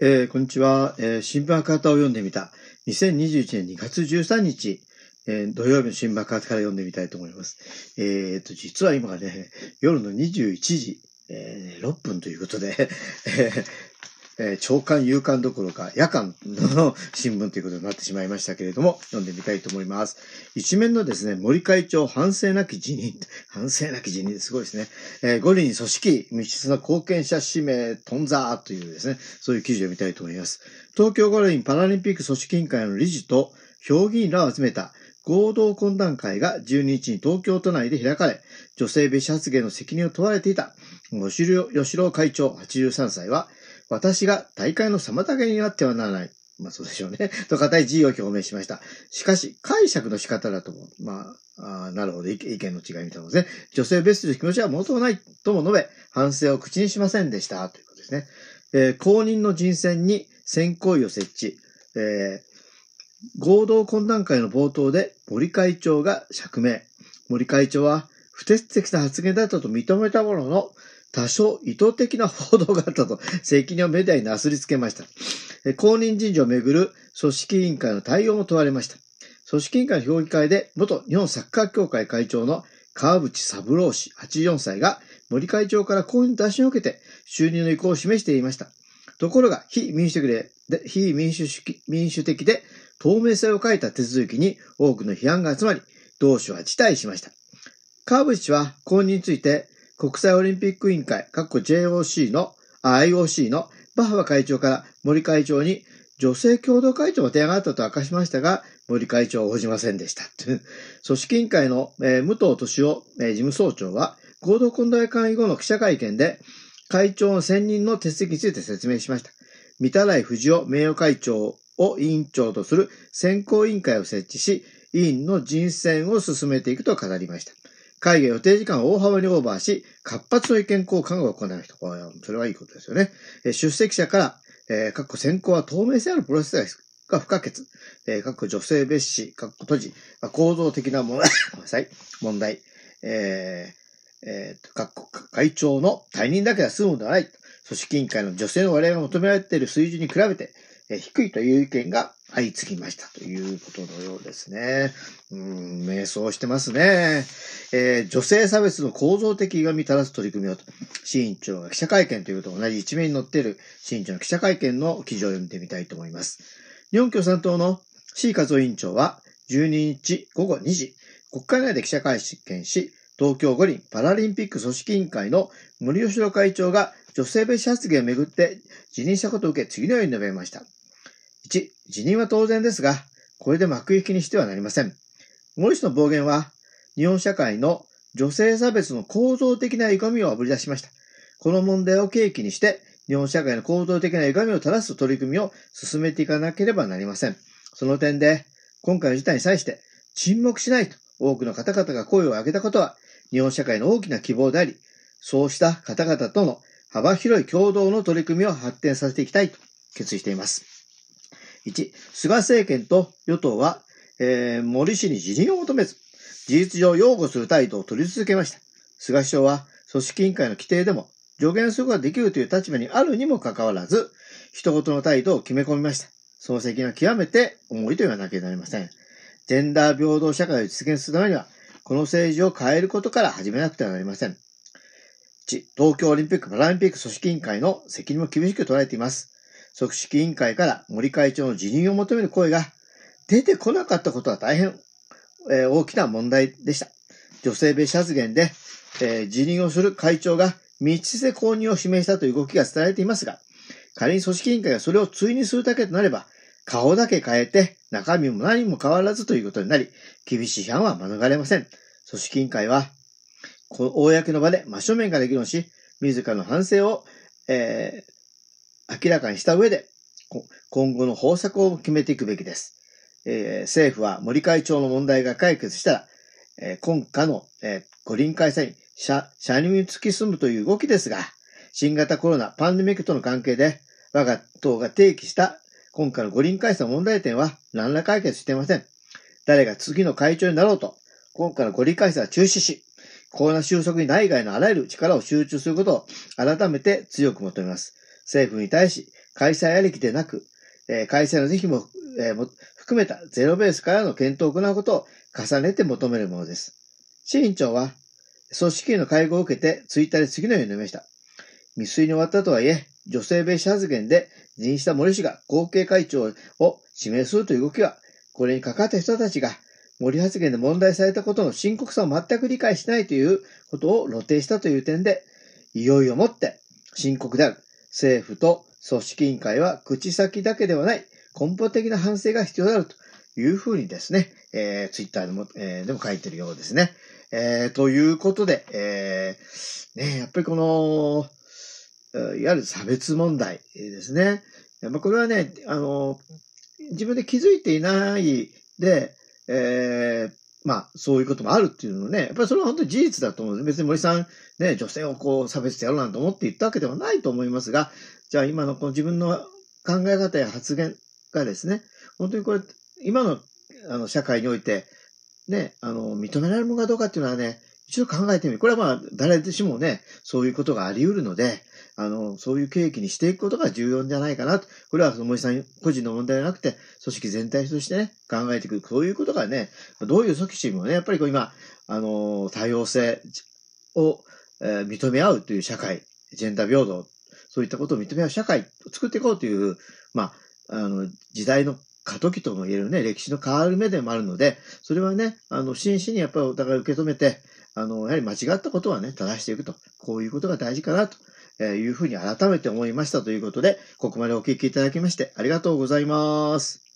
えー、こんにちは、えー、新聞赤旗を読んでみた。2021年2月13日、えー、土曜日の新聞赤旗から読んでみたいと思います。えー、と、実は今がね、夜の21時、えー、6分ということで、えー、朝刊、夕刊どころか夜間の新聞ということになってしまいましたけれども、読んでみたいと思います。一面のですね、森会長反省なき辞任、反省なき辞任すごいですね。えー、五輪組織、密室な貢献者指名、トンザーというですね、そういう記事を見たいと思います。東京五輪パラリンピック組織委員会の理事と評議員らを集めた合同懇談会が12日に東京都内で開かれ、女性別発言の責任を問われていた、吉郎会長83歳は、私が大会の妨げになってはならない。まあそうでしょうね。と固い辞意を表明しました。しかし、解釈の仕方だと思う。まあ、あなるほど。意見の違いみたいなですね。女性別の気持ちはもともないとも述べ、反省を口にしませんでした。ということですね。えー、公認の人選に選考医を設置。えー、合同懇談会の冒頭で森会長が釈明。森会長は不適切な発言だったと認めたものの、多少意図的な報道があったと 責任をメディアになすりつけました。公認人事をめぐる組織委員会の対応も問われました。組織委員会の評議会で元日本サッカー協会会長の川淵三郎氏84歳が森会長から公認打診を受けて就任の意向を示していました。ところが非民主的で非民主民主的で透明性を欠いた手続きに多くの批判が集まり、同氏は辞退しました。川淵氏は公認について国際オリンピック委員会、各 JOC の、IOC のバッハ会長から森会長に女性共同会長の提案があったと明かしましたが、森会長は応じませんでした。組織委員会の、えー、武藤敏夫、えー、事務総長は、合同混同会議後の記者会見で、会長の選任の手続きについて説明しました。三田来藤夫名誉会長を委員長とする選考委員会を設置し、委員の人選を進めていくと語りました。会議予定時間を大幅にオーバーし、活発の意見交換が行われた。それはいいことですよね。出席者から、えー、各選考は透明性あるプロセスが不可欠。えー、各女性別紙、各閉じ、構造的な問題、ごめんなさい、問題、えー、えー、各会長の退任だけは済むのではない。組織委員会の女性の割合が求められている水準に比べて、低いという意見が相次ぎましたということのようですね。うん、迷走してますね。えー、女性差別の構造的歪み垂らす取り組みをと、新委長が記者会見ということと同じ一面に載っている新委長の記者会見の記事を読んでみたいと思います。日本共産党の C 和夫委員長は12日午後2時、国会内で記者会見し、東京五輪パラリンピック組織委員会の森吉郎会長が女性別発言をめぐって辞任したことを受け次のように述べました。1、辞任は当然ですが、これで幕引きにしてはなりません。森氏の暴言は、日本社会の女性差別の構造的な歪みをあぶり出しました。この問題を契機にして、日本社会の構造的な歪みを正す取り組みを進めていかなければなりません。その点で、今回の事態に際して沈黙しないと多くの方々が声を上げたことは、日本社会の大きな希望であり、そうした方々との幅広い共同の取り組みを発展させていきたいと決意しています。1、菅政権と与党は、えー、森氏に辞任を求めず、事実上擁護する態度を取り続けました。菅首相は組織委員会の規定でも助言することができるという立場にあるにもかかわらず、一言の態度を決め込みました。その責任は極めて重いと言わなきゃなりません。ジェンダー平等社会を実現するためには、この政治を変えることから始めなくてはなりません。1、東京オリンピック・パラリンピック組織委員会の責任も厳しく捉えています。組織委員会から森会長の辞任を求める声が出てこなかったことは大変、えー、大きな問題でした。女性別発言で、えー、辞任をする会長が密室で公認を示したという動きが伝えられていますが、仮に組織委員会がそれを追認するだけとなれば、顔だけ変えて中身も何も変わらずということになり、厳しい批判は免れません。組織委員会は、公の場で真正面から議論し、自らの反省を、えー、明らかにした上で、今後の方策を決めていくべきです。えー、政府は森会長の問題が解決したら、えー、今夏の、えー、五輪開催に社、社に突き進むという動きですが、新型コロナパンデミックとの関係で、我が党が提起した今回の五輪開催の問題点は何ら解決していません。誰が次の会長になろうと、今回の五輪開催は中止し、コロナ収束に内外のあらゆる力を集中することを改めて強く求めます。政府に対し、開催ありきでなく、えー、開催の是非も,、えー、も含めたゼロベースからの検討を行うことを重ねて求めるものです。市委員長は、組織委の会合を受けて、ツイッターで次のように述べました。未遂に終わったとはいえ、女性蔑視発言で辞任した森氏が後継会長を指名するという動きは、これに関わった人たちが森発言で問題されたことの深刻さを全く理解しないということを露呈したという点で、いよいよもって深刻である政府と組織委員会は口先だけではない根本的な反省が必要であるというふうにですね、えー、ツイッターでも,、えー、でも書いてるようですね。えー、ということで、えー、ね、やっぱりこの、いわゆる差別問題ですね。まあ、これはね、あの、自分で気づいていないで、えー、まあ、そういうこともあるっていうのね、やっぱりそれは本当に事実だと思うんです。別に森さん、ね、女性をこう差別してやろうなんて思って言ったわけではないと思いますが、じゃあ今のこの自分の考え方や発言がですね、本当にこれ、今のあの社会において、ね、あの、認められるものかどうかっていうのはね、一度考えてみる。これはまあ、誰しもね、そういうことがあり得るので、あの、そういう契機にしていくことが重要じゃないかなと。これはその森さん個人の問題じゃなくて、組織全体としてね、考えていく。そういうことがね、どういう組織もね、やっぱりこう今、あの、多様性を、えー、認め合うという社会、ジェンダー平等、そういったことを認め合う社会を作っていこうという、まあ、あの、時代の過渡期とも言えるね、歴史の変わる目でもあるので、それはね、あの、真摯にやっぱりお互い受け止めて、あの、やはり間違ったことはね、正していくと。こういうことが大事かなというふうに改めて思いましたということで、ここまでお聞きいただきましてありがとうございます。